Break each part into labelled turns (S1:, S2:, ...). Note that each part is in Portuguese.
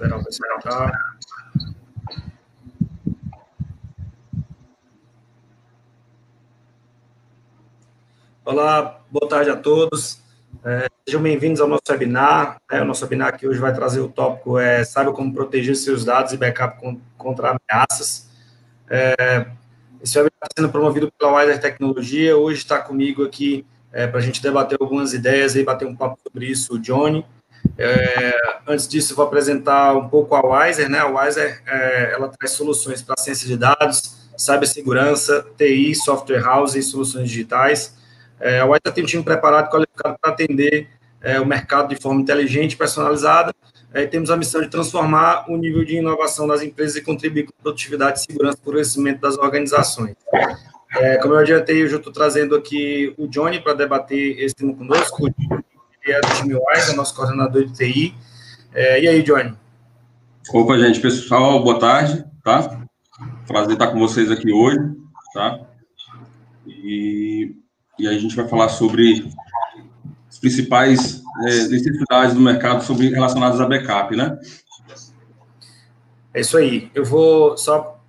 S1: Esperar o pessoal entrar. Olá, boa tarde a todos. É, sejam bem-vindos ao nosso webinar. É, o nosso webinar aqui hoje vai trazer o tópico é Saiba como proteger seus dados e backup contra ameaças. É, esse webinar está sendo promovido pela Wiser Tecnologia. Hoje está comigo aqui é, para a gente debater algumas ideias e bater um papo sobre isso, o Johnny. É, antes disso, vou apresentar um pouco a Wiser. Né? A Wiser é, ela traz soluções para ciência de dados, cibersegurança, TI, software house e soluções digitais. É, a Wiser tem um time preparado e qualificado para atender é, o mercado de forma inteligente e personalizada. É, temos a missão de transformar o nível de inovação das empresas e contribuir com produtividade, segurança e crescimento das organizações. É, como eu adiantei, eu já estou trazendo aqui o Johnny para debater esse tema conosco. É do time Wise, é nosso coordenador de TI. É, e aí, Johnny?
S2: Opa, gente, pessoal, boa tarde, tá? Prazer estar com vocês aqui hoje, tá? E, e aí a gente vai falar sobre as principais é, necessidades do mercado sobre, relacionadas a backup, né?
S1: É isso aí. Eu vou só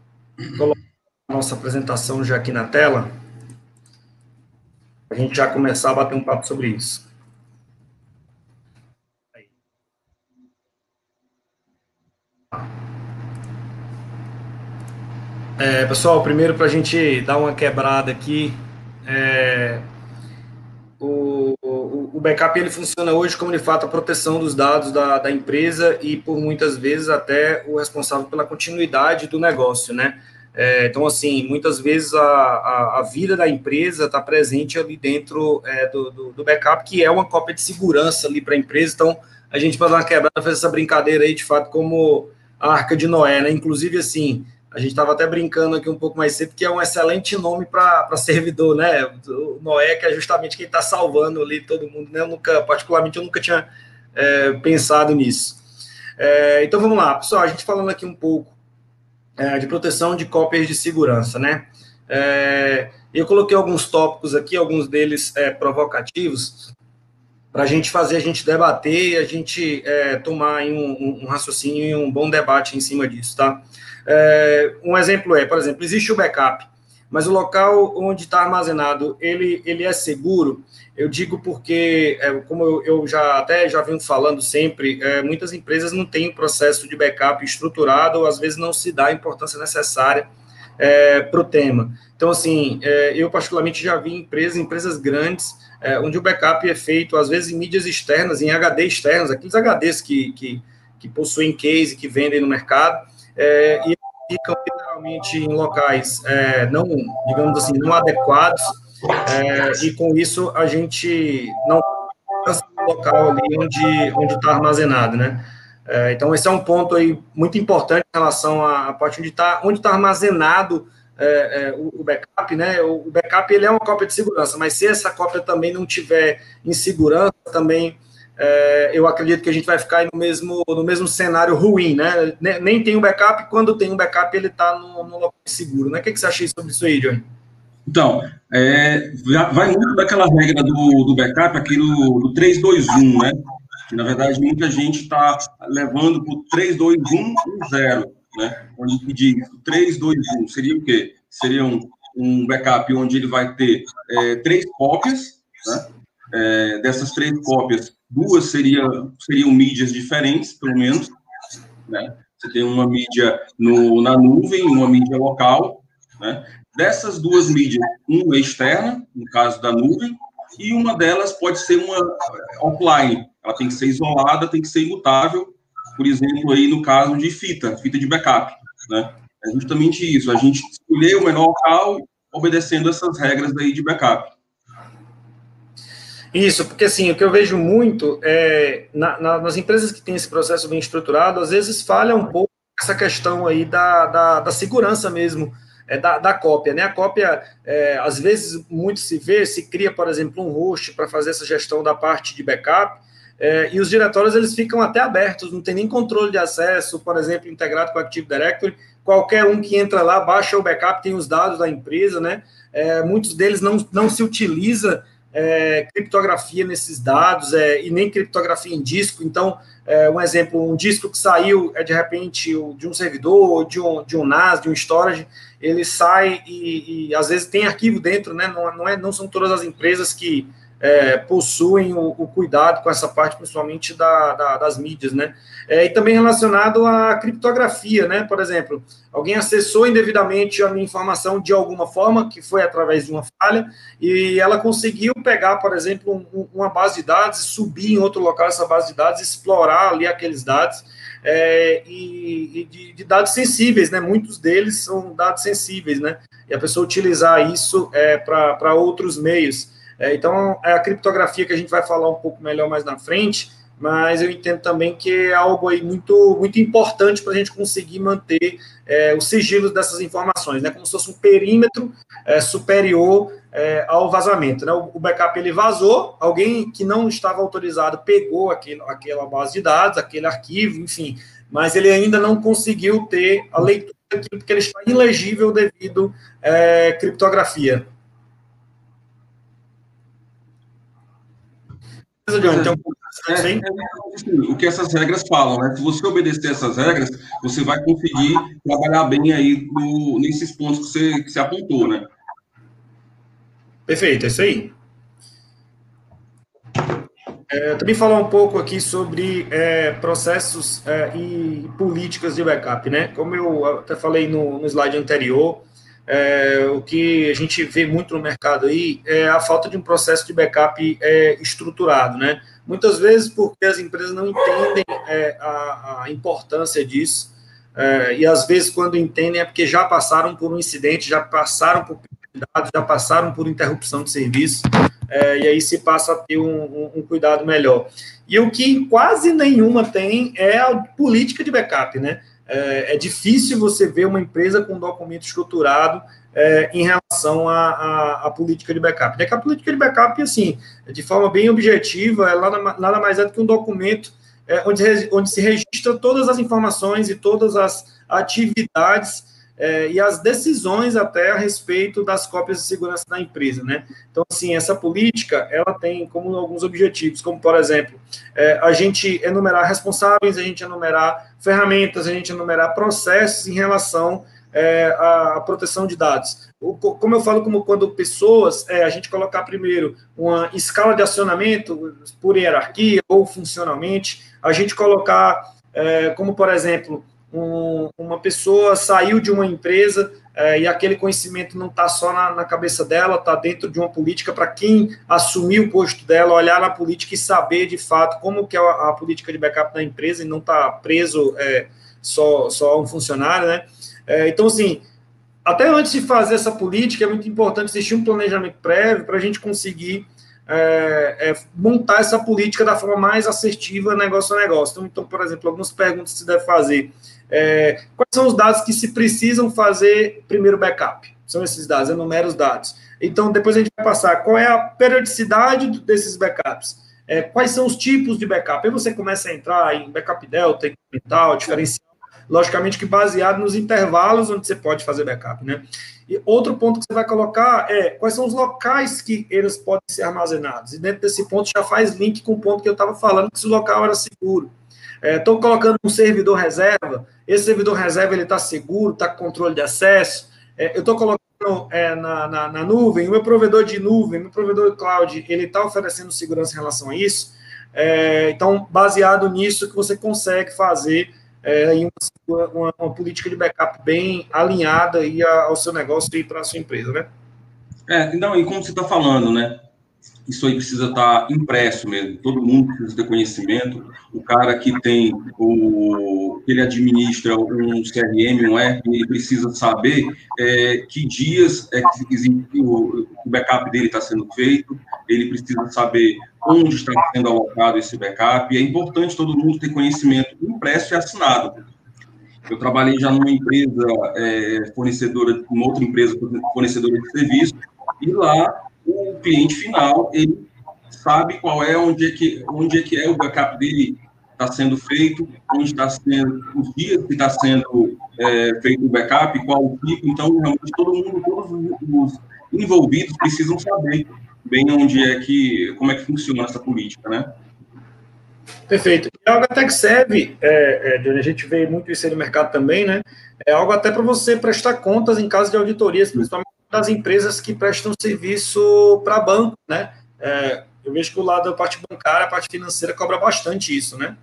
S1: colocar nossa apresentação já aqui na tela, a gente já começar a bater um papo sobre isso. É, pessoal, primeiro para a gente dar uma quebrada aqui, é, o, o, o, backup ele funciona hoje como de fato a proteção dos dados da, da empresa e por muitas vezes até o responsável pela continuidade do negócio, né? É, então, assim, muitas vezes a, a, a vida da empresa está presente ali dentro é, do, do, do, backup, que é uma cópia de segurança ali para a empresa. Então, a gente, para dar uma quebrada, fez essa brincadeira aí, de fato, como a Arca de Noé, né? Inclusive, assim, a gente estava até brincando aqui um pouco mais cedo, que é um excelente nome para servidor, né? O Noé, que é justamente quem está salvando ali todo mundo, né? Eu nunca, particularmente, eu nunca tinha é, pensado nisso. É, então, vamos lá, pessoal, a gente falando aqui um pouco é, de proteção de cópias de segurança, né? É, eu coloquei alguns tópicos aqui, alguns deles é, provocativos, para a gente fazer, a gente debater e a gente é, tomar um, um, raciocínio e um bom debate em cima disso, tá? É, um exemplo é, por exemplo, existe o backup, mas o local onde está armazenado, ele, ele é seguro? Eu digo porque, é, como eu, eu, já até já venho falando sempre, é, muitas empresas não têm o processo de backup estruturado, ou às vezes não se dá a importância necessária é, para o tema. Então, assim, é, eu particularmente já vi empresas, empresas grandes, é, onde o backup é feito, às vezes, em mídias externas, em HD externos, aqueles HDs que, que, que possuem case, que vendem no mercado, é, e ficam literalmente em locais não, digamos assim, não adequados, é, e com isso a gente não o local ali onde onde está armazenado, né? É, então esse é um ponto aí muito importante em relação à parte onde está onde está armazenado é, é, o, backup, né? O, backup ele é uma cópia de segurança, mas se essa cópia também não tiver em segurança, também é, eu acredito que a gente vai ficar no mesmo no mesmo cenário ruim, né? Nem tem um backup, quando tem um backup ele está no, no local seguro, né? O que, que você acha sobre isso aí, Johnny?
S2: Então, é, vai muito daquela regra do, do backup, aquilo do 321, né? Que, na verdade, muita gente está levando para o 32110, né? Onde diz 321 seria o quê? Seria um, um backup onde ele vai ter é, três cópias, né? É, dessas três cópias, duas seriam, seriam mídias diferentes, pelo menos, né? Você tem uma mídia no, na nuvem, uma mídia local, né? Dessas duas mídias, uma externa, no caso da nuvem, e uma delas pode ser uma offline. Ela tem que ser isolada, tem que ser imutável, por exemplo, aí no caso de fita, fita de backup, né? É justamente isso, a gente escolher o menor local obedecendo essas regras daí de backup.
S1: Isso, porque assim, o que eu vejo muito é na, na, nas empresas que têm esse processo bem estruturado, às vezes falha um pouco essa questão aí da, da, da segurança mesmo é, da, da, cópia. Né? A cópia, é, às vezes, muito se vê, se cria, por exemplo, um host para fazer essa gestão da parte de backup, é, e os diretórios eles ficam até abertos, não tem nem controle de acesso, por exemplo, integrado com o Active Directory. Qualquer um que entra lá, baixa o backup, tem os dados da empresa, né? É, muitos deles não, não se utiliza é, criptografia nesses dados é, e nem criptografia em disco. Então, é, um exemplo, um disco que saiu é de repente de um servidor, de um, de um NAS, de um storage, ele sai e, e às vezes tem arquivo dentro, né? Não, não, é, não são todas as empresas que é, possuem o, o, cuidado com essa parte, principalmente da, da, das mídias, né? É, e também relacionado à criptografia, né? Por exemplo, alguém acessou indevidamente a minha informação de alguma forma, que foi através de uma falha, e ela conseguiu pegar, por exemplo, um, uma base de dados, subir em outro local essa base de dados, explorar ali aqueles dados, é, e, e de, de, dados sensíveis, né? Muitos deles são dados sensíveis, né? E a pessoa utilizar isso é, para outros meios. É, então, é a criptografia que a gente vai falar um pouco melhor mais na frente, mas eu entendo também que é algo aí muito, muito importante para a gente conseguir manter é, o sigilo dessas informações, né? Como se fosse um perímetro é, superior é, ao vazamento. Né? O, o, backup ele vazou, alguém que não estava autorizado pegou aquele, aquela base de dados, aquele arquivo, enfim, mas ele ainda não conseguiu ter a leitura daquilo porque ele está ilegível devido à é, criptografia.
S2: Então, é, é, assim, o que essas regras falam, né? Se você obedecer essas regras, você vai conseguir trabalhar bem aí no, nesses pontos que você, que você apontou, né?
S1: Perfeito, é isso aí. É, também falar um pouco aqui sobre é, processos é, e políticas de backup, né? Como eu até falei no, no slide anterior, é, o que a gente vê muito no mercado aí é a falta de um processo de backup é, estruturado, né? Muitas vezes porque as empresas não entendem é, a, a, importância disso, é, e às vezes quando entendem é porque já passaram por um incidente, já passaram por dados, já passaram por interrupção de serviço, é, e aí se passa a ter um, um, um cuidado melhor. E o que quase nenhuma tem é a política de backup, né? É, é difícil você ver uma empresa com um documento estruturado é, em relação à, política de backup. É que a política de backup, assim, de forma bem objetiva, é nada, nada mais é do que um documento é, onde, onde se registra todas as informações e todas as atividades é, e as decisões até a respeito das cópias de segurança da empresa, né? Então, assim, essa política, ela tem como alguns objetivos, como, por exemplo, é, a gente enumerar responsáveis, a gente enumerar ferramentas, a gente enumerar processos em relação é, à, proteção de dados. O, como eu falo, como quando pessoas, é, a gente colocar primeiro uma escala de acionamento por hierarquia ou funcionalmente, a gente colocar, é, como, por exemplo, um, uma pessoa saiu de uma empresa é, e aquele conhecimento não está só na, na, cabeça dela, está dentro de uma política para quem assumir o posto dela, olhar na política e saber de fato como que é a, a política de backup da empresa e não está preso é, só, só um funcionário, né? É, então, assim, até antes de fazer essa política, é muito importante existir um planejamento prévio para a gente conseguir é, é, montar essa política da forma mais assertiva negócio a negócio. Então, então por exemplo, algumas perguntas que se deve fazer. É, quais são os dados que se precisam fazer primeiro backup? São esses dados, enumera os dados. Então, depois a gente vai passar qual é a periodicidade desses backups, é, quais são os tipos de backup. Aí você começa a entrar em backup delta, incremental, diferencial, logicamente que baseado nos intervalos onde você pode fazer backup, né? E outro ponto que você vai colocar é quais são os locais que eles podem ser armazenados. E dentro desse ponto já faz link com o ponto que eu estava falando, que se o local era seguro. Estou é, colocando um servidor reserva, esse servidor reserva ele está seguro, está com controle de acesso. É, eu estou colocando é, na, na, na, nuvem, o meu provedor de nuvem, meu provedor de cloud, ele está oferecendo segurança em relação a isso. É, então, baseado nisso, que você consegue fazer é, uma, uma, uma, política de backup bem alinhada aí ao seu negócio e para a sua empresa, né?
S2: É, não, e como você está falando, né? Isso aí precisa estar tá impresso mesmo. Todo mundo precisa ter conhecimento. O cara que tem o que ele administra um CRM, um ERP, ele precisa saber é, que dias é que o, o backup dele está sendo feito. Ele precisa saber onde está sendo alocado esse backup. E é importante todo mundo ter conhecimento impresso e assinado. Eu trabalhei já numa empresa é, fornecedora, uma outra empresa fornecedora de serviço, e lá o cliente final ele sabe qual é onde é que onde é que é o backup dele está sendo feito, onde está sendo os dias que está sendo é, feito o backup, qual o tipo. Então realmente todo mundo, todos os envolvidos precisam saber bem onde é que, como é que funciona essa política, né?
S1: Perfeito. É algo até que serve, é, é, a gente vê muito isso aí no mercado também, né? É algo até para você prestar contas em caso de auditorias, principalmente das empresas que prestam serviço para banco, né? É, eu vejo que o lado da parte bancária, a parte financeira cobra bastante isso, né?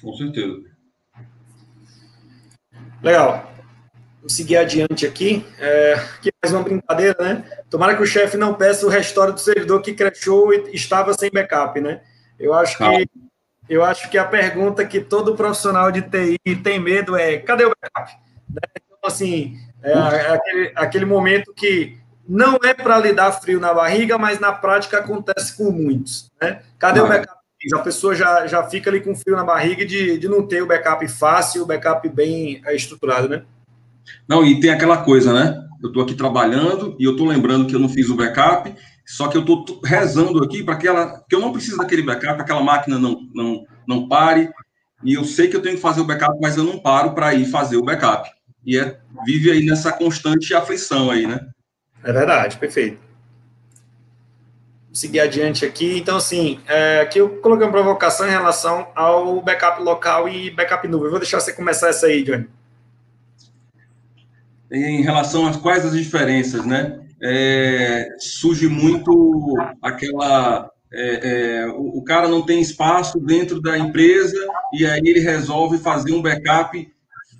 S2: Com certeza.
S1: Legal. Vamos seguir adiante aqui. É, aqui é mais uma brincadeira, né? Tomara que o chefe não peça o restore do servidor que crashou e estava sem backup, né? Eu acho que eu acho que a pergunta que todo profissional de TI tem medo é cadê o backup? Né? Então, assim, é, é aquele, aquele momento que não é para lhe dar frio na barriga, mas na prática acontece com muitos. Né? Cadê o backup? A pessoa já, já fica ali com frio na barriga de, de não ter o backup fácil, o backup bem é, estruturado, né?
S2: Não, e tem aquela coisa, né? Eu estou aqui trabalhando e eu estou lembrando que eu não fiz o backup só que eu estou rezando aqui para que ela, que eu não preciso daquele backup, aquela máquina não, não, não pare. E eu sei que eu tenho que fazer o backup, mas eu não paro para ir fazer o backup. E é, vive aí nessa constante aflição aí, né?
S1: É verdade, perfeito. Vou seguir adiante aqui. Então, assim, é, aqui eu coloquei uma provocação em relação ao backup local e backup nuvem. vou deixar você começar essa aí, Johnny.
S2: Em relação a quais as diferenças, né? é, surge muito aquela. É, é, o, o, cara não tem espaço dentro da empresa e aí ele resolve fazer um backup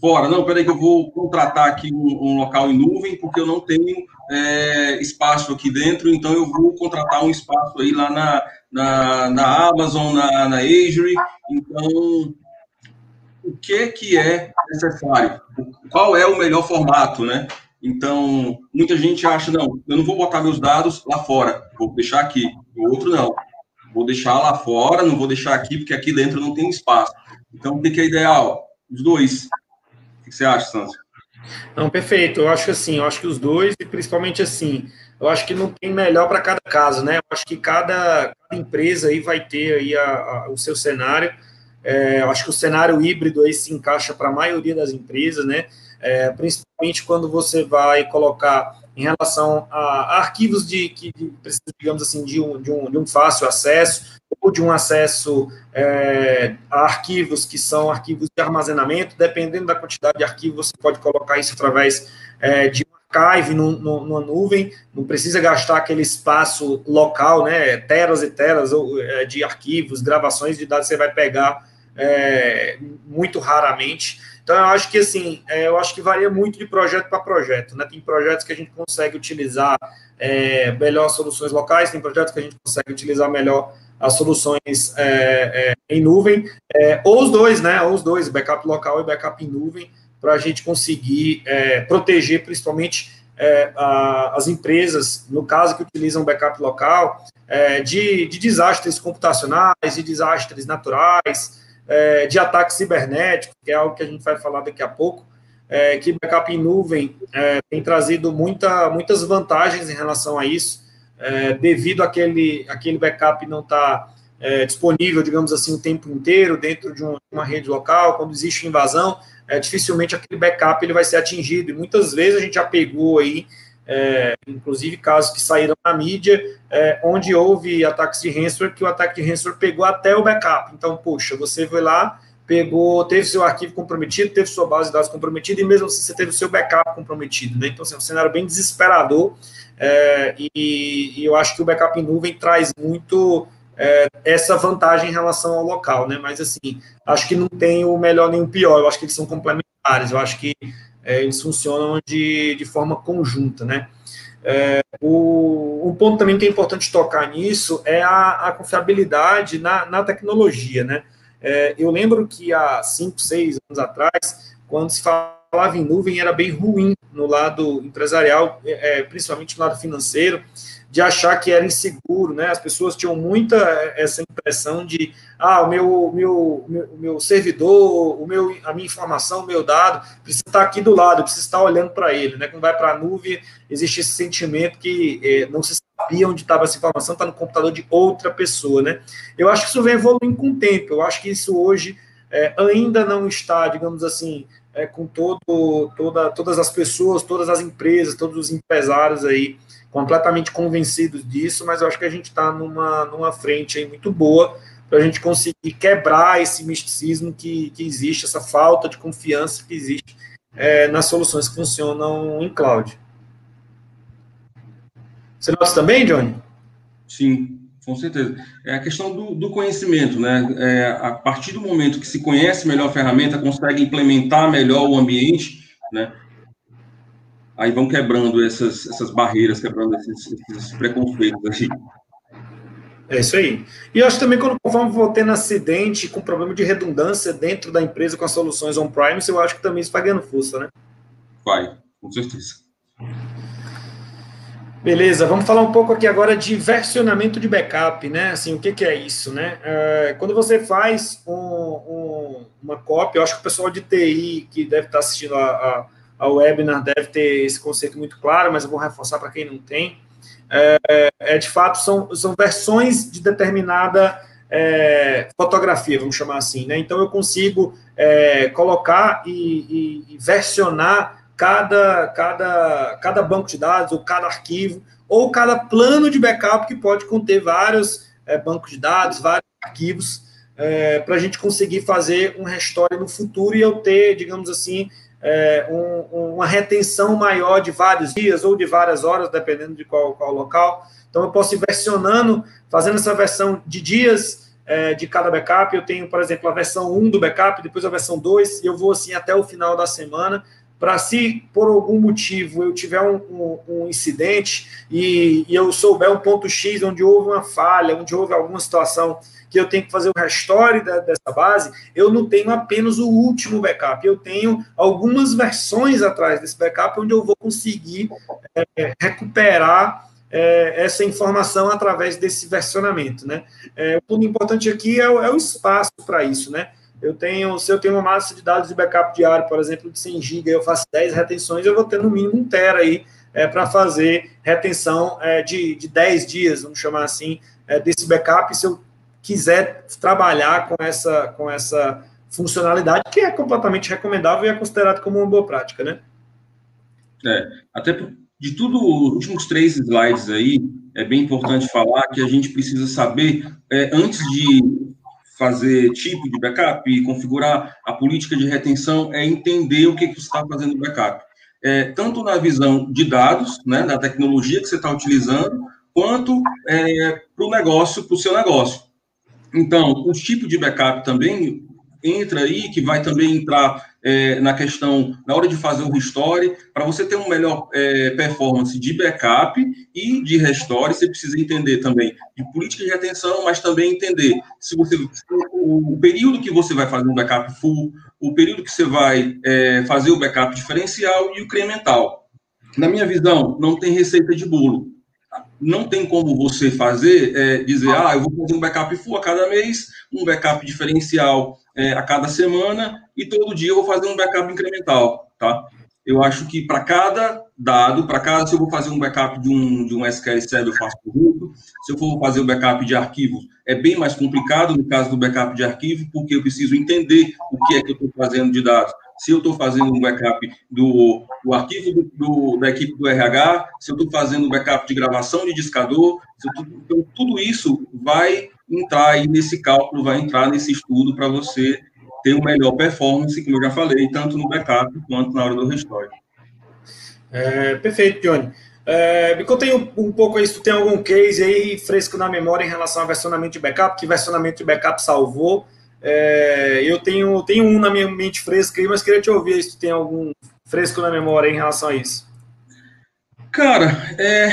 S2: fora. Não, peraí que eu vou contratar aqui um, um local em nuvem porque eu não tenho é, espaço aqui dentro, então eu vou contratar um espaço aí lá na, na, na Amazon, na, na Azure. Então, o que que é necessário? Qual é o melhor formato, né? Então, muita gente acha, não, eu não vou botar meus dados lá fora, vou deixar aqui. O outro, não. Vou deixar lá fora, não vou deixar aqui, porque aqui dentro não tem espaço. Então, o que é ideal? Os dois. O que você acha, Santos?
S1: Não, perfeito. Eu acho assim, eu acho que os dois, e principalmente assim, eu acho que não tem melhor para cada caso, né? Eu acho que cada, cada, empresa aí vai ter aí a, a, o seu cenário. É, eu acho que o cenário híbrido aí se encaixa para a maioria das empresas, né? É, principalmente quando você vai colocar em relação a arquivos de que precisam, digamos assim, de um, de, um, de um fácil acesso ou de um acesso é, a arquivos que são arquivos de armazenamento, dependendo da quantidade de arquivos, você pode colocar isso através é, de um archive no, no, numa nuvem, não precisa gastar aquele espaço local, né, teras e teras é, de arquivos, gravações de dados, você vai pegar é, muito raramente, então, eu acho que, assim, é, eu acho que varia muito de projeto para projeto, né? Tem projetos que a gente consegue utilizar é, melhor soluções locais, tem projetos que a gente consegue utilizar melhor as soluções é, é em nuvem, é, ou os dois, né? Ou os dois, backup local e backup em nuvem, para a gente conseguir é, proteger, principalmente, a, as empresas, no caso que utilizam backup local, de, de desastres computacionais, de desastres naturais, é, de ataque cibernético, que é algo que a gente vai falar daqui a pouco, é, que backup em nuvem é, tem trazido muita, muitas vantagens em relação a isso, é, devido àquele, aquele backup não estar tá, é, disponível, digamos assim, o tempo inteiro dentro de, um, uma rede local, quando existe invasão, é, dificilmente aquele backup ele vai ser atingido, e muitas vezes a gente já pegou aí é, inclusive casos que saíram na mídia, é, onde houve ataques de ransomware, que o ataque de ransomware pegou até o backup. Então, puxa, você foi lá, pegou, teve seu arquivo comprometido, teve sua base de dados comprometida, e mesmo assim você teve o seu backup comprometido. Né? Então, assim, é um cenário bem desesperador, é, e, e, eu acho que o backup em nuvem traz muito é, essa vantagem em relação ao local, né? Mas, assim, acho que não tem o melhor nem o pior, eu acho que eles são complementares, eu acho que é, eles funcionam de, de forma conjunta, né? É, o, um ponto também que é importante tocar nisso é a, a confiabilidade na, na tecnologia, né? É, eu lembro que há 5, 6 anos atrás, quando se falava em nuvem, era bem ruim no lado empresarial, é, é principalmente no lado financeiro, de achar que era inseguro, né? As pessoas tinham muita essa impressão de, ah, o meu, meu, meu, meu servidor, o meu, a minha informação, o meu dado, precisa estar aqui do lado, precisa estar olhando para ele, né? Quando vai para a nuvem, existe esse sentimento que eh, não se sabia onde estava essa informação, está no computador de outra pessoa, né? Eu acho que isso vem evoluindo com o tempo, eu acho que isso hoje eh, ainda não está, digamos assim, com todo, toda, todas as pessoas, todas as empresas, todos os empresários aí completamente convencidos disso, mas eu acho que a gente está numa, numa frente aí muito boa para a gente conseguir quebrar esse misticismo que, que existe, essa falta de confiança que existe é, nas soluções que funcionam em cloud. Você nota também, Johnny?
S2: Sim, com certeza. É a questão do, do conhecimento, né? É, a partir do momento que se conhece melhor a ferramenta, consegue implementar melhor o ambiente, né? Aí vão quebrando essas, essas barreiras, quebrando esses, esses preconceitos. Assim.
S1: É isso aí. E eu acho também quando vou tendo acidente com problema de redundância dentro da empresa com as soluções on-prime, eu acho que também isso vai ganhando força, né?
S2: Vai, com certeza.
S1: Beleza, vamos falar um pouco aqui agora de versionamento de backup, né? Assim, o que, que é isso, né? É, quando você faz um, um, uma cópia, eu acho que o pessoal de TI que deve estar assistindo a, a, a webinar deve ter esse conceito muito claro, mas eu vou reforçar para quem não tem. É, é, de fato, são, são versões de determinada é, fotografia, vamos chamar assim, né? Então, eu consigo é, colocar e, e, e versionar cada, cada, cada banco de dados, ou cada arquivo, ou cada plano de backup que pode conter vários é, bancos de dados, vários arquivos, é, para a gente conseguir fazer um restore no futuro e eu ter, digamos assim, é, um, uma retenção maior de vários dias ou de várias horas, dependendo de qual, qual local. Então, eu posso ir versionando, fazendo essa versão de dias é, de cada backup. Eu tenho, por exemplo, a versão 1 do backup, depois a versão 2, e eu vou assim até o final da semana, para se por algum motivo eu tiver um, um, um incidente e, e, eu souber um ponto X onde houve uma falha, onde houve alguma situação que eu tenho que fazer o restore da, dessa base, eu não tenho apenas o último backup, eu tenho algumas versões atrás desse backup onde eu vou conseguir é, recuperar é, essa informação através desse versionamento, né? É, o ponto importante aqui é, é o espaço para isso, né? eu tenho, se eu tenho uma massa de dados de backup diário, por exemplo, de 100 GB, eu faço 10 retenções, eu vou ter no mínimo um tera aí é, para fazer retenção é, de, de 10 dias, vamos chamar assim, é, desse backup, se eu quiser trabalhar com essa, com essa funcionalidade, que é completamente recomendável e é considerado como uma boa prática, né?
S2: É, até de tudo, os últimos três slides aí, é bem importante falar que a gente precisa saber, é, antes de fazer tipo de backup e configurar a política de retenção é entender o que, que você está fazendo no backup. É, tanto na visão de dados, né, da tecnologia que você está utilizando, quanto é, para o negócio, para o seu negócio. Então, os tipos de backup também entra aí, que vai também entrar é, na questão, na hora de fazer o restore, para você ter uma melhor é, performance de backup e de restore, você precisa entender também de política de retenção, mas também entender se você o, o período que você vai fazer um backup full, o período que você vai é, fazer o backup diferencial e o incremental. Na minha visão, não tem receita de bolo não tem como você fazer, é, dizer, ah, eu vou fazer um backup full a cada mês, um backup diferencial é, a cada semana e todo dia eu vou fazer um backup incremental, tá? Eu acho que para cada dado, para cada, se eu vou fazer um backup de um, de um SQL Server, eu faço por Se eu for fazer o um backup de arquivos, é bem mais complicado no caso do backup de arquivo, porque eu preciso entender o que é que eu estou fazendo de dados. Se eu estou fazendo um backup do, do arquivo do, do, da equipe do RH, se eu estou fazendo um backup de gravação de discador, tô, então tudo isso vai entrar aí nesse cálculo, vai entrar nesse estudo para você ter uma melhor performance, como eu já falei, tanto no backup quanto na hora do restore.
S1: É, perfeito, Johnny. É, me conta um, um pouco aí se tu tem algum case aí fresco na memória em relação ao versionamento de backup, que versionamento de backup salvou. É, eu tenho, tenho um na minha mente fresca aí, mas queria te ouvir se tu tem algum fresco na memória em relação a isso.
S2: Cara, é,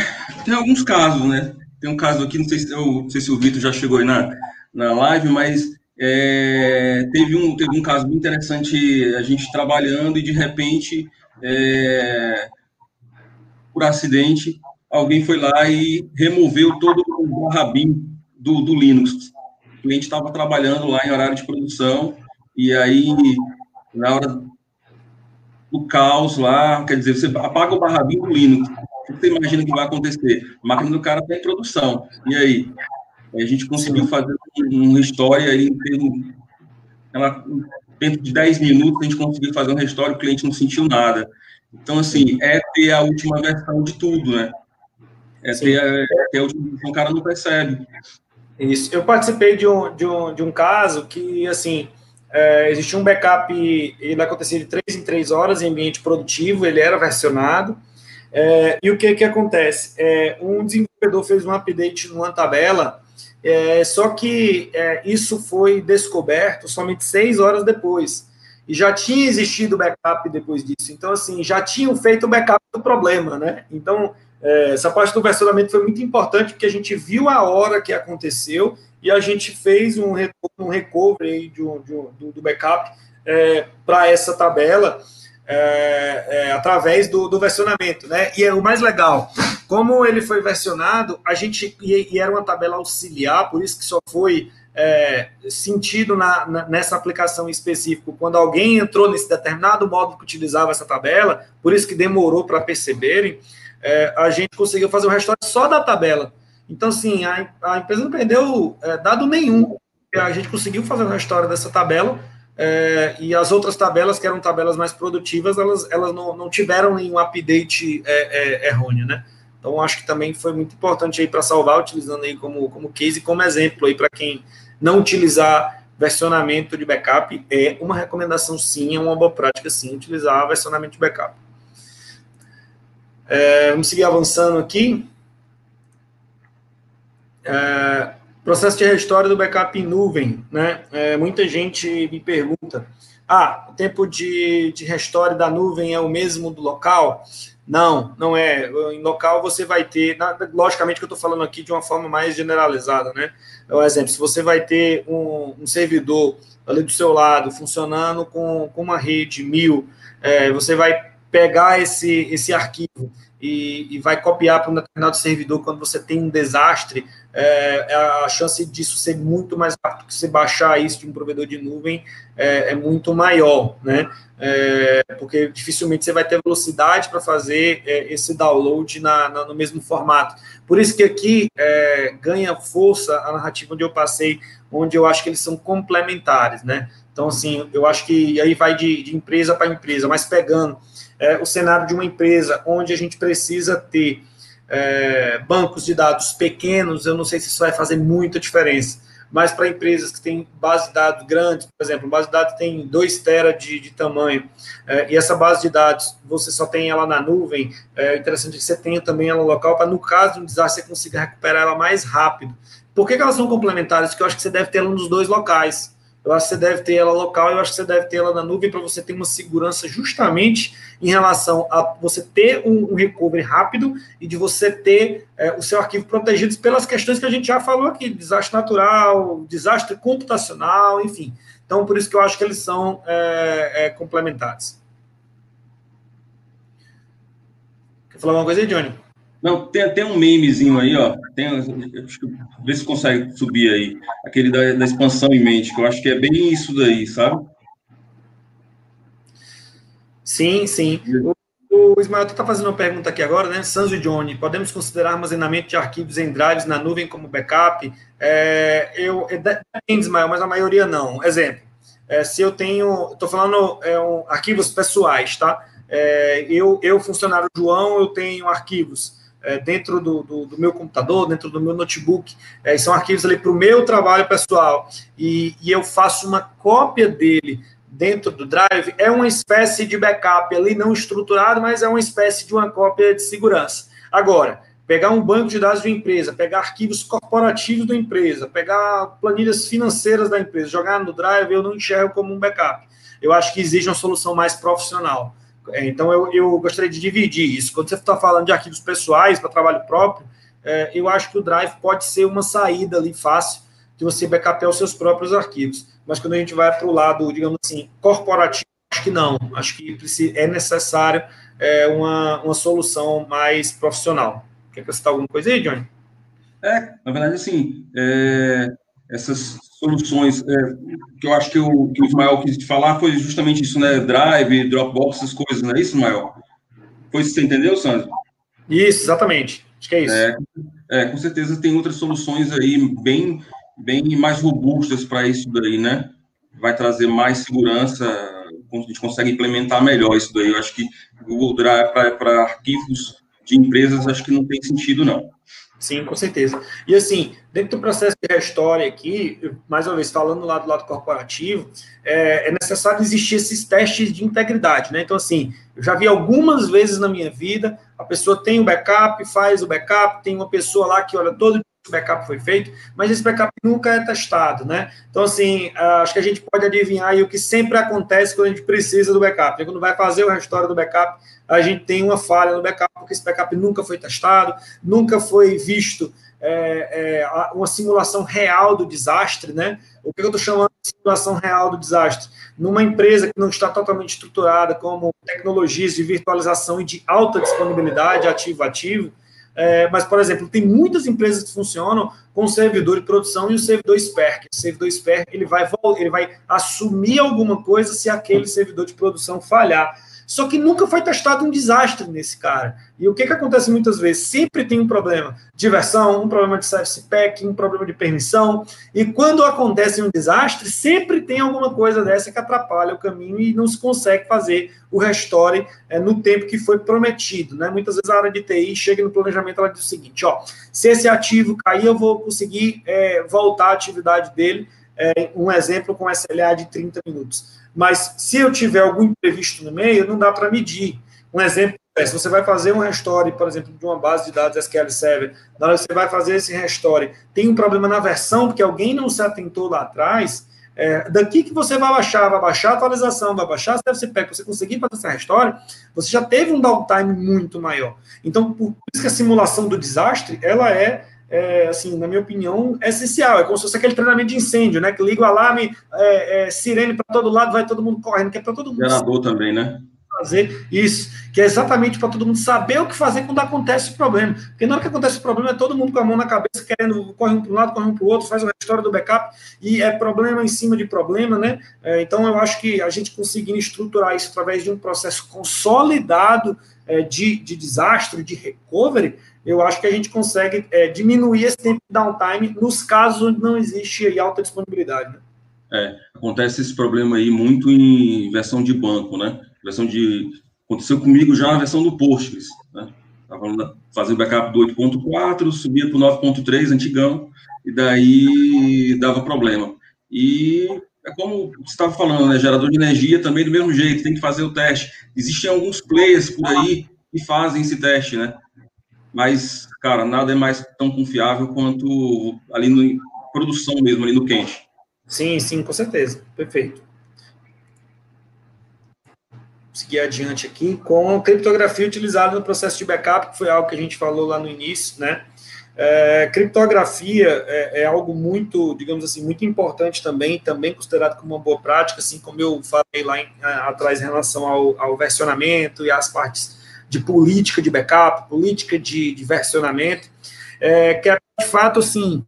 S2: tem alguns casos, né? Tem um caso aqui, não sei se, eu, não sei se o Vitor já chegou aí na, na live, mas é, teve, um, teve um caso muito interessante, a gente trabalhando e de repente, é, por acidente, alguém foi lá e removeu todo o rabinho do, do Linux. O cliente estava trabalhando lá em horário de produção e aí, na hora do caos lá, quer dizer, você apaga o barrabinho do Linux. O que você imagina que vai acontecer? A máquina do cara está em produção. E aí? A gente conseguiu fazer um restore aí, ela, dentro de 10 minutos, a gente conseguiu fazer um restore, o cliente não sentiu nada. Então, assim, é ter a última versão de tudo, né? é ter, é ter a utilização, o cara não percebe.
S1: Isso. Eu participei de um, de um, de um caso que, assim, é, existia um backup, ele acontecia de três em três horas em ambiente produtivo, ele era versionado, é, e o que que acontece? É, um desenvolvedor fez um update numa tabela, é, só que é, isso foi descoberto somente seis horas depois, e já tinha existido backup depois disso, então, assim, já tinham feito o backup do problema, né? Então, é, essa parte do versionamento foi muito importante, porque a gente viu a hora que aconteceu e a gente fez um, um recovery de um, de um, do backup é, para essa tabela é, é, através do, do, versionamento. Né? E é o mais legal, como ele foi versionado, a gente e, e era uma tabela auxiliar, por isso que só foi é, sentido na, na, nessa aplicação específica, quando alguém entrou nesse determinado módulo que utilizava essa tabela, por isso que demorou para perceberem é, a gente conseguiu fazer o restore só da tabela. Então, assim, a, a empresa não perdeu é, dado nenhum. A gente conseguiu fazer o restore dessa tabela é, e as outras tabelas, que eram tabelas mais produtivas, elas, elas não, não tiveram nenhum update é, é, errôneo, né? Então, acho que também foi muito importante aí para salvar, utilizando aí como, como case, como exemplo aí para quem não utilizar versionamento de backup, é uma recomendação sim, é uma boa prática sim, utilizar versionamento de backup. É, vamos seguir avançando aqui. É, processo de restore do backup em nuvem, né? É, muita gente me pergunta: ah, o tempo de, de restore da nuvem é o mesmo do local? Não, não é. Em local você vai ter, logicamente que eu estou falando aqui de uma forma mais generalizada, né? Por exemplo, se você vai ter um, um servidor ali do seu lado funcionando com, com uma rede mil, é, você vai pegar esse, esse arquivo e, e vai copiar para um determinado servidor quando você tem um desastre, é, é, a chance disso ser muito mais rápido que você baixar isso de um provedor de nuvem é, é muito maior, né? É, porque dificilmente você vai ter velocidade para fazer é, esse download na, na, no mesmo formato. Por isso que aqui é, ganha força a narrativa onde eu passei, onde eu acho que eles são complementares, né? Então, assim, eu acho que aí vai de, de empresa para empresa, mas pegando é, o cenário de uma empresa onde a gente precisa ter é, bancos de dados pequenos, eu não sei se isso vai fazer muita diferença, mas para empresas que têm base de dados grandes, por exemplo, base de dados tem 2 tera de, de tamanho, é, e essa base de dados você só tem ela na nuvem, é interessante que você tenha também ela local, para no caso de um desastre você consiga recuperar ela mais rápido. Por que, que elas são complementares? Porque eu acho que você deve ter ela nos dois locais. Eu acho que você deve ter ela local, eu acho que você deve ter ela na nuvem para você ter uma segurança justamente em relação a você ter um, um recovery rápido e de você ter é, o seu arquivo protegido pelas questões que a gente já falou aqui, desastre natural, desastre computacional, enfim. Então, por isso que eu acho que eles são é, é, complementares. Quer falar alguma coisa aí, Johnny?
S2: Não, tem, tem um memezinho aí, ó. Tem, vê se consegue subir aí. Aquele da, da, expansão em mente, que eu acho que é bem isso daí, sabe?
S1: Sim, sim. O, o Ismael está fazendo uma pergunta aqui agora, né? Sanzo e Johnny, podemos considerar armazenamento de arquivos em drives na nuvem como backup? É, eu, é, depende, Ismael, mas a maioria não. Exemplo, é, se eu tenho, estou falando é, um, arquivos pessoais, tá? É, eu, eu, funcionário João, eu tenho arquivos é, dentro do, do, do, meu computador, dentro do meu notebook, é, são arquivos ali para o meu trabalho pessoal, e, e, eu faço uma cópia dele dentro do Drive, é uma espécie de backup ali, não estruturado, mas é uma espécie de uma cópia de segurança. Agora, pegar um banco de dados de uma empresa, pegar arquivos corporativos da empresa, pegar planilhas financeiras da empresa, jogar no Drive, eu não enxergo como um backup. Eu acho que exige uma solução mais profissional. É, então, eu, eu gostaria de dividir isso. Quando você está falando de arquivos pessoais para trabalho próprio, é, eu acho que o Drive pode ser uma saída ali fácil de você backupear os seus próprios arquivos. Mas quando a gente vai para o lado, digamos assim, corporativo, acho que não. Acho que é necessário é, uma, uma solução mais profissional. Quer acrescentar alguma coisa aí, Johnny?
S2: É, na verdade, assim, é, essas soluções é, que eu acho que o, que o Ismael quis te falar foi justamente isso, né? Drive, Dropbox, essas coisas, não é isso, Ismael? Foi isso que você entendeu, Sandro?
S1: Isso, exatamente. Acho que é isso.
S2: É, é, com certeza tem outras soluções aí bem, bem mais robustas para isso daí, né? Vai trazer mais segurança, a gente consegue implementar melhor isso daí. Eu acho que o Google Drive para arquivos de empresas, acho que não tem sentido, não.
S1: Sim, com certeza. E assim, dentro do processo de restore aqui, mais uma vez, falando lá do lado corporativo, é, é, necessário existir esses testes de integridade, né? Então, assim, eu já vi algumas vezes na minha vida, a pessoa tem o backup, faz o backup, tem uma pessoa lá que olha todo backup foi feito, mas esse backup nunca é testado, né? Então, assim, acho que a gente pode adivinhar o que sempre acontece quando a gente precisa do backup. Quando vai fazer o restore do backup, a gente tem uma falha no backup, porque esse backup nunca foi testado, nunca foi visto é, é, uma simulação real do desastre, né? O que eu estou chamando de simulação real do desastre? Numa empresa que não está totalmente estruturada como tecnologias de virtualização e de alta disponibilidade ativo-ativo, é, mas, por exemplo, tem muitas empresas que funcionam com servidor de produção e o servidor spare. O servidor spare ele vai, ele vai assumir alguma coisa se aquele servidor de produção falhar. Só que nunca foi testado um desastre nesse cara. E o que, que acontece muitas vezes? Sempre tem um problema de versão, um problema de service pack, um problema de permissão. E quando acontece um desastre, sempre tem alguma coisa dessa que atrapalha o caminho e não se consegue fazer o restore é, no tempo que foi prometido. Né? Muitas vezes a área de TI chega no planejamento ela diz o seguinte: ó, se esse ativo cair, eu vou conseguir é, voltar à atividade dele. É, um exemplo com SLA de 30 minutos. Mas se eu tiver algum imprevisto no meio, não dá para medir. Um exemplo é, se você vai fazer um restore, por exemplo, de uma base de dados SQL Server, na hora que você vai fazer esse restore, tem um problema na versão, porque alguém não se atentou lá atrás, é, daqui que você vai baixar, vai baixar a atualização, vai baixar você pega, você conseguir fazer essa restore, você já teve um downtime muito maior. Então, por isso que a simulação do desastre, ela é é, assim, na minha opinião, é essencial. É como se fosse aquele treinamento de incêndio, né? Que liga o alarme, é, é, sirene para todo lado, vai todo mundo correndo, que é para todo mundo.
S2: Gerador também, né?
S1: Fazer isso, que é exatamente para todo mundo saber o que fazer quando acontece o problema. Porque na hora que acontece o problema, é todo mundo com a mão na cabeça, querendo, corre um para um lado, corre um para o outro, faz uma história do backup, e é problema em cima de problema, né? É, então, eu acho que a gente conseguindo estruturar isso através de um processo consolidado é, de, de desastre, de recovery, eu acho que a gente consegue é, diminuir esse tempo de downtime nos casos onde não existe alta disponibilidade. Né?
S2: É, acontece esse problema aí muito em versão de banco, né? Versão de. Aconteceu comigo já na versão do Postgres, né? Estava fazendo backup do 8.4, subia para o 9.3, antigão, e daí dava problema. E é como você estava falando, né? Gerador de energia também do mesmo jeito, tem que fazer o teste. Existem alguns players por aí que fazem esse teste, né? Mas, cara, nada é mais tão confiável quanto ali no produção mesmo, ali no quente.
S1: Sim, sim, com certeza. Perfeito. Seguir adiante aqui com a criptografia utilizada no processo de backup, que foi algo que a gente falou lá no início, né? É, criptografia é, é, algo muito, digamos assim, muito importante também, também considerado como uma boa prática, assim como eu falei lá em, atrás em relação ao, ao versionamento e às partes de política de backup, política de, de versionamento, é, que é, de fato, assim,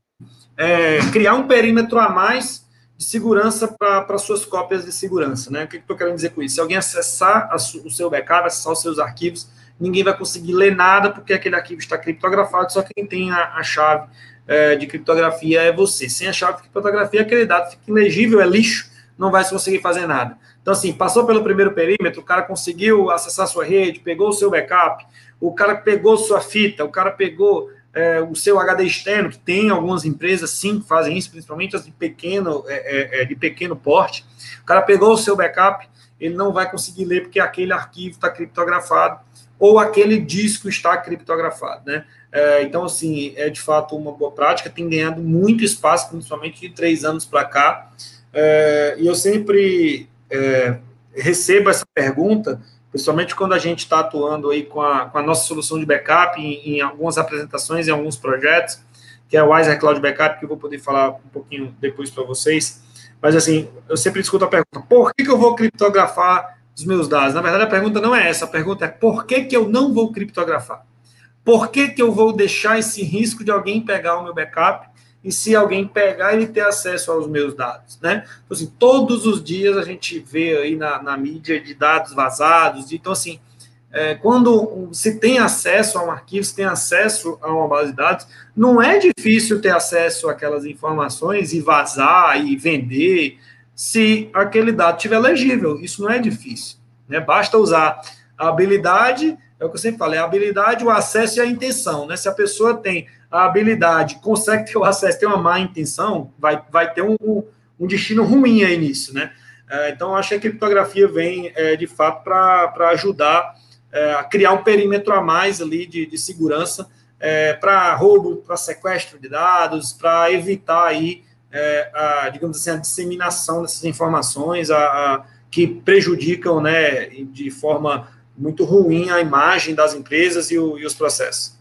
S1: é, criar um perímetro a mais de segurança para suas cópias de segurança. Né? O que, eu estou querendo dizer com isso? Se alguém acessar a, o seu backup, acessar os seus arquivos, ninguém vai conseguir ler nada, porque aquele arquivo está criptografado, só quem tem a, a chave é, de criptografia é você. Sem a chave de criptografia, aquele dado fica ilegível, é lixo, não vai conseguir fazer nada. Então, assim, passou pelo primeiro perímetro, o cara conseguiu acessar sua rede, pegou o seu backup, o cara pegou sua fita, o cara pegou é, o seu HD externo, que tem algumas empresas, sim, que fazem isso, principalmente as de pequeno, é, é, é, de pequeno porte. O cara pegou o seu backup, ele não vai conseguir ler porque aquele arquivo está criptografado ou aquele disco está criptografado, né? É, então, assim, é de fato uma boa prática, tem ganhado muito espaço, principalmente de três anos para cá, é, e eu sempre é, recebo essa pergunta, principalmente quando a gente está atuando aí com a, com a, nossa solução de backup em, em, algumas apresentações, em alguns projetos, que é o Wiser Cloud Backup, que eu vou poder falar um pouquinho depois para vocês. Mas, assim, eu sempre escuto a pergunta, por que, que eu vou criptografar os meus dados? Na verdade, a pergunta não é essa, a pergunta é por que, que eu não vou criptografar? Por que, que eu vou deixar esse risco de alguém pegar o meu backup e se alguém pegar ele ter acesso aos meus dados, né? Então, assim, todos os dias a gente vê aí na, na mídia de dados vazados, então, assim, é, quando se tem acesso a um arquivo, se tem acesso a uma base de dados, não é difícil ter acesso àquelas informações e vazar e vender, se aquele dado estiver legível, isso não é difícil, né? Basta usar a habilidade é o que eu sempre é a habilidade, o acesso e a intenção, né? Se a pessoa tem a habilidade, consegue ter o acesso, tem uma má intenção, vai, vai ter um, um destino ruim aí nisso, né? É, então, acho que a criptografia vem, é, de fato, para ajudar é, a criar um perímetro a mais ali de, de segurança para roubo, para sequestro de dados, para evitar aí, a, digamos assim, a disseminação dessas informações a, a, que prejudicam, né, de forma muito ruim a imagem das empresas e, o, e os processos.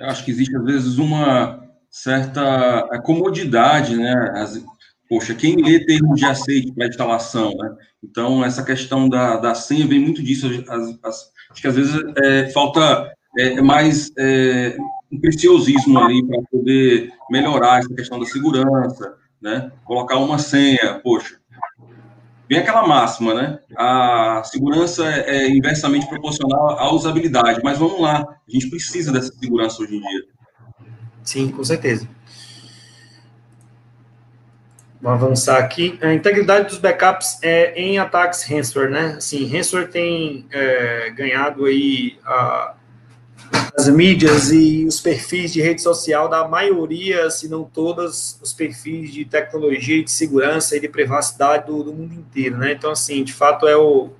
S2: Eu acho que existe, às vezes, uma certa comodidade, né? As, poxa, quem lê termos de aceite para instalação, né? Então, essa questão da, da senha vem muito disso. As, as, acho que, às vezes, é, falta é, mais é, um preciosismo ali para poder melhorar essa questão da segurança, né? Colocar uma senha, poxa, Vem aquela máxima, né? A segurança é inversamente proporcional à usabilidade, mas vamos lá, a gente precisa dessa segurança hoje em dia.
S1: Sim, com certeza. Vamos avançar aqui. A integridade dos backups é em ataques ransomware, né? Assim, ransomware tem é, ganhado aí a, as mídias e os perfis de rede social da maioria, se não todas, os perfis de tecnologia de segurança e de privacidade do, do mundo inteiro, né? Então, assim, de fato, é, o,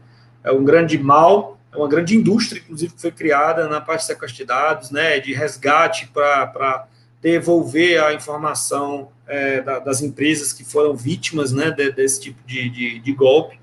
S1: é um grande mal, é uma grande indústria, inclusive, que foi criada na parte de sequestro de dados, né, de resgate para devolver a informação é, da, das empresas que foram vítimas, né, de, desse tipo de, de, de golpe.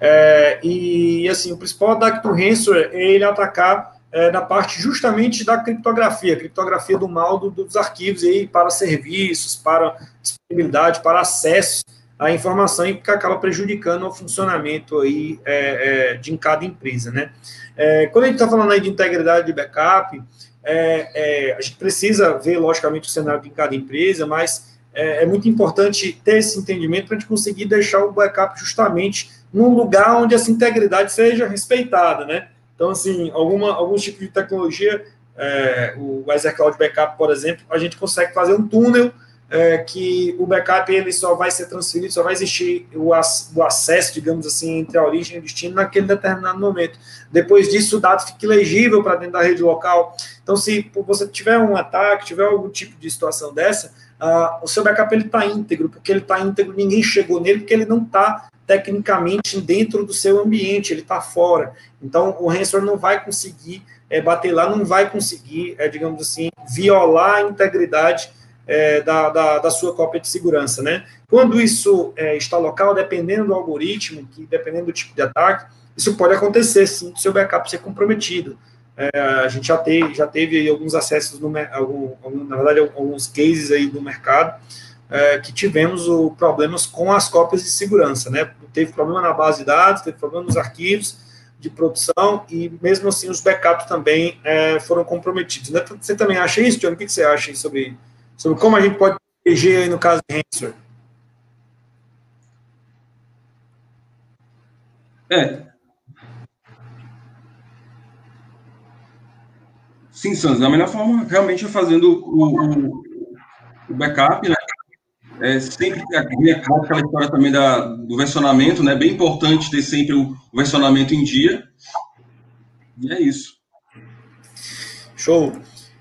S1: É, e, assim, o principal ataque do ransomware é ele atacar é, na parte justamente da criptografia, criptografia do mal do, dos arquivos aí para serviços, para disponibilidade, para acesso à informação e que acaba prejudicando o funcionamento aí é, é, de cada empresa, né? É, quando a gente está falando aí de integridade de backup, é, é, a gente precisa ver, logicamente, o cenário de cada empresa, mas é, muito importante ter esse entendimento para a gente conseguir deixar o backup justamente num lugar onde essa integridade seja respeitada, né? Então, assim, alguma, alguns tipos de tecnologia, é, o Azure Cloud Backup, por exemplo, a gente consegue fazer um túnel é, que o backup ele só vai ser transferido, só vai existir o, o, acesso, digamos assim, entre a origem e o destino naquele determinado momento. Depois disso, o dado fica legível para dentro da rede local. Então, se você tiver um ataque, tiver algum tipo de situação dessa, uh, o seu backup ele está íntegro, porque ele está íntegro, ninguém chegou nele, porque ele não está tecnicamente dentro do seu ambiente, ele está fora. Então, o ransomware não vai conseguir é, bater lá, não vai conseguir, é, digamos assim, violar a integridade é, da, da, da, sua cópia de segurança, né? Quando isso está local, dependendo do algoritmo, que dependendo do tipo de ataque, isso pode acontecer, sim, do seu backup ser comprometido. É, a gente já teve, já teve alguns acessos, no, algum, na verdade, alguns cases aí do mercado, é, que tivemos o, problemas com as cópias de segurança, né? Teve problema na base de dados, teve problema nos arquivos de produção e mesmo assim os backups também é, foram comprometidos. Né? Você também acha isso, John? O que você acha sobre, sobre como a gente pode proteger no caso de ransomware?
S2: É. Sim, Santos, a melhor forma realmente é fazendo o, o, o backup, né? É, sempre aquela história também da, do versionamento, né? Bem importante ter sempre o versionamento em dia. E é isso.
S1: Show.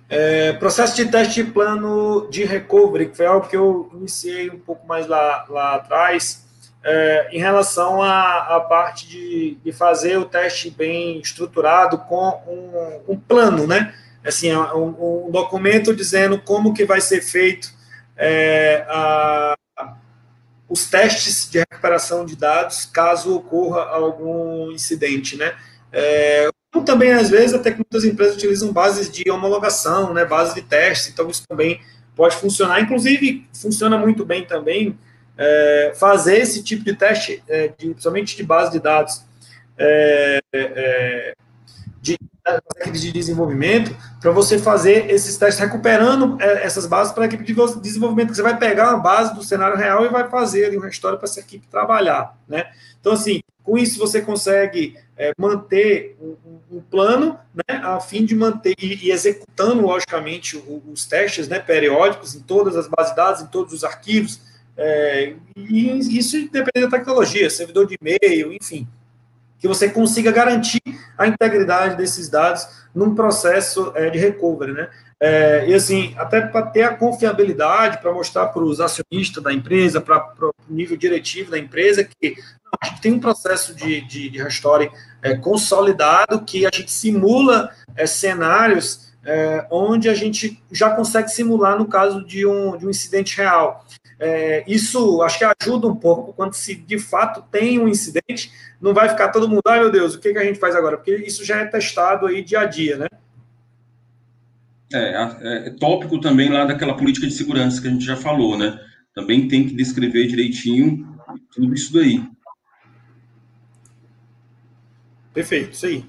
S1: É, processo de teste plano de recovery, que foi algo que eu iniciei um pouco mais lá, lá atrás, é, em relação à, à parte de, de, fazer o teste bem estruturado com um, um plano, né? Assim, um, um documento dizendo como que vai ser feito é, a, os testes de recuperação de dados caso ocorra algum incidente, né? É, também, às vezes, até que muitas empresas utilizam bases de homologação, né, bases de teste, então isso também pode funcionar. Inclusive, funciona muito bem também é, fazer esse tipo de teste, é, de, principalmente de base de dados, é, é de de desenvolvimento para você fazer esses testes recuperando é, essas bases para a equipe de desenvolvimento, que você vai pegar uma base do cenário real e vai fazer ali uma história para essa equipe trabalhar, né? Então, assim, com isso você consegue é, manter um, um, plano, né, a fim de manter e, e executando, logicamente, os, os testes, né, periódicos em todas as bases de dados, em todos os arquivos, é, e isso depende da tecnologia, servidor de e-mail, enfim, que você consiga garantir a integridade desses dados num processo é, de recovery, né? É, e assim, até para ter a confiabilidade, para mostrar para os acionistas da empresa, para o nível diretivo da empresa, que não, tem um processo de, de, de restore é, consolidado, que a gente simula é, cenários é, onde a gente já consegue simular no caso de um, de um incidente real. É, isso acho que ajuda um pouco quando se de fato tem um incidente, não vai ficar todo mundo, ai meu Deus, o que, que a gente faz agora? Porque isso já é testado aí dia a dia, né?
S2: É, é, é, tópico também lá daquela política de segurança que a gente já falou, né? Também tem que descrever direitinho tudo isso daí.
S1: Perfeito, isso aí.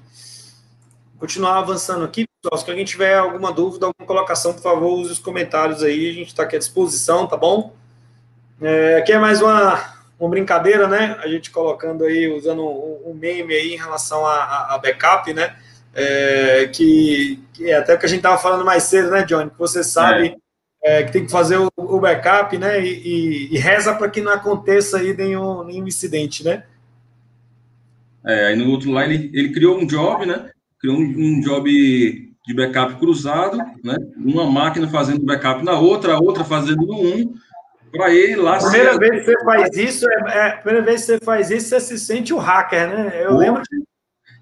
S1: Continuar avançando aqui, pessoal. Se alguém tiver alguma dúvida, alguma colocação, por favor, use os comentários aí. A gente está aqui à disposição, tá bom? É, aqui é mais uma, uma brincadeira, né? A gente colocando aí, usando um, um meme aí em relação a, a backup, né? é, que, que, é até o que a gente estava falando mais cedo, né, Johnny? Que você sabe é. É, que tem que fazer o, o backup, né? E, e, e reza para que não aconteça aí nenhum, nenhum incidente, né?
S2: É, aí no outro lá ele, ele criou um job, né? Criou um, um job de backup cruzado, né? Uma máquina fazendo backup na outra, a outra fazendo no um, para ele lá.
S1: Primeira vez que você faz isso, é, é, primeira vez que você faz isso, você se sente o hacker, né? Eu lembro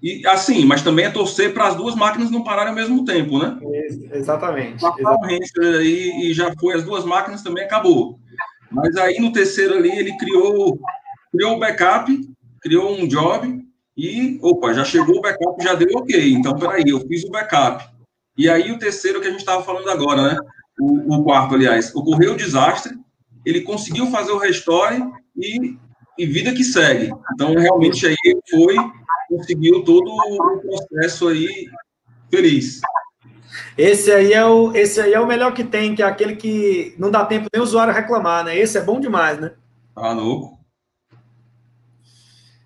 S2: e assim, mas também é torcer para as duas máquinas não pararem ao mesmo tempo, né?
S1: Exatamente.
S2: exatamente. Aí, e já foi as duas máquinas também acabou. Mas aí no terceiro ali ele criou criou o backup, criou um job e opa, já chegou o backup, já deu ok. Então peraí, eu fiz o backup. E aí o terceiro que a gente estava falando agora, né? O, o, quarto, aliás, ocorreu o desastre, ele conseguiu fazer o restore e, e vida que segue. Então realmente aí foi conseguiu todo o processo aí feliz.
S1: Esse aí é o, esse aí é o melhor que tem, que é aquele que não dá tempo nem o usuário reclamar, né? Esse é bom demais, né?
S2: Tá louco.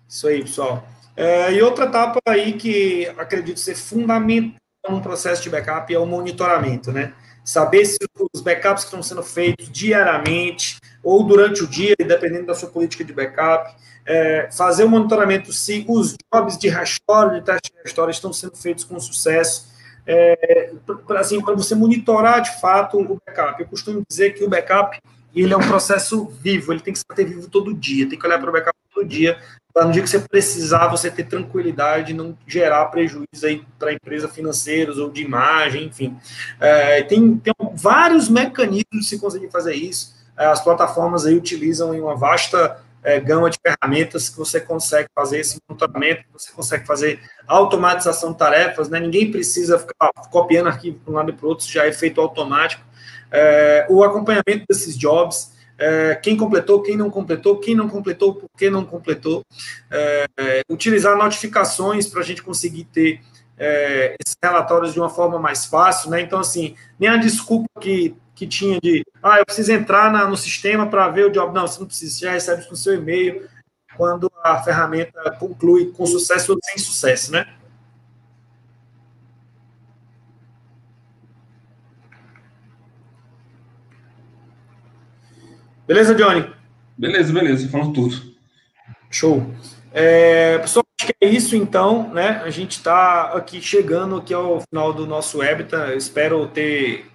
S1: Isso aí, pessoal. É, e outra etapa aí que acredito ser fundamental no processo de backup é o monitoramento, né? Saber se os backups que estão sendo feitos diariamente ou durante o dia, dependendo da sua política de backup, é, fazer o monitoramento se os jobs de restore, de teste de restore, estão sendo feitos com sucesso, é, para assim, você monitorar de fato o backup. Eu costumo dizer que o backup ele é um processo vivo, ele tem que ser vivo todo dia, tem que olhar para o backup todo dia, para no dia que você precisar, você ter tranquilidade, não gerar prejuízo aí para a empresa financeiros ou de imagem, enfim. É, tem, tem vários mecanismos de se conseguir fazer isso. É, as plataformas aí utilizam em uma vasta é, gama de ferramentas que você consegue fazer esse monitoramento, você consegue fazer automatização de tarefas, né? Ninguém precisa ficar copiando arquivo para um lado e para o outro, já é feito automático. É, o acompanhamento desses jobs, é, quem completou, quem não completou, quem não completou, por que não completou. É, utilizar notificações para a gente conseguir ter é, esses relatórios de uma forma mais fácil, né? Então, assim, nem a desculpa que que tinha de, ah, eu preciso entrar na, no sistema para ver o job. Não, você não precisa, já recebe no seu e-mail quando a ferramenta conclui com sucesso ou sem sucesso, né? Beleza, Johnny?
S2: Beleza, beleza, falou tudo.
S1: Show. É, pessoal, acho que é isso então, né? A gente está aqui chegando aqui ao final do nosso. Eu espero ter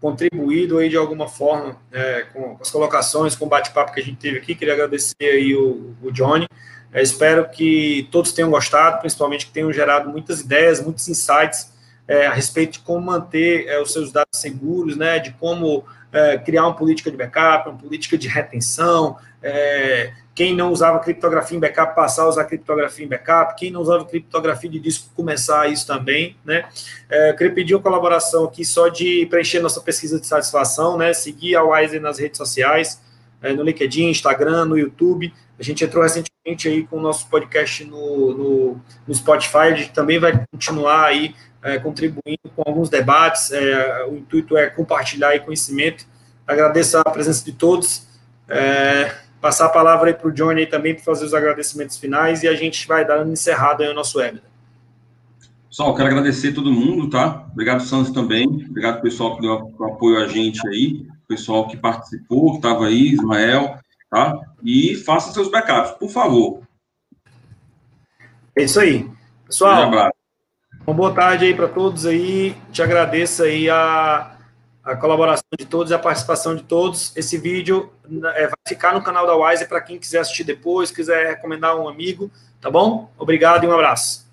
S1: contribuído aí de alguma forma é, com, as colocações, com o bate-papo que a gente teve aqui. Queria agradecer aí o, o Johnny. É, espero que todos tenham gostado, principalmente que tenham gerado muitas ideias, muitos insights é, a respeito de como manter é, os seus dados seguros, né, de como é, criar uma política de backup, uma política de retenção, é, quem não usava criptografia em backup passar a usar criptografia em backup, quem não usava criptografia de disco começar isso também, né? É, eu queria pedir uma colaboração aqui só de preencher nossa pesquisa de satisfação, né? Seguir a Wise nas redes sociais, é, no LinkedIn, Instagram, no YouTube. A gente entrou recentemente aí com o nosso podcast no, no, no Spotify, a gente também vai continuar aí é, contribuindo com alguns debates, é, o intuito é compartilhar conhecimento. Agradeço a presença de todos. É, passar a palavra aí para o Johnny também para fazer os agradecimentos finais e a gente vai um encerrado aí o nosso webinar.
S2: Pessoal, quero agradecer todo mundo, tá? Obrigado, Santos, também. Obrigado, pessoal, que deu apoio a gente aí, pessoal que participou, que estava aí, Ismael, tá? E faça seus backups, por favor.
S1: É isso aí. Pessoal, uma boa tarde aí para todos aí. Te agradeço aí a, a colaboração de todos a participação de todos. Esse vídeo é, vai ficar no canal da Wise para quem quiser assistir depois, quiser recomendar um amigo, tá bom? Obrigado e um abraço.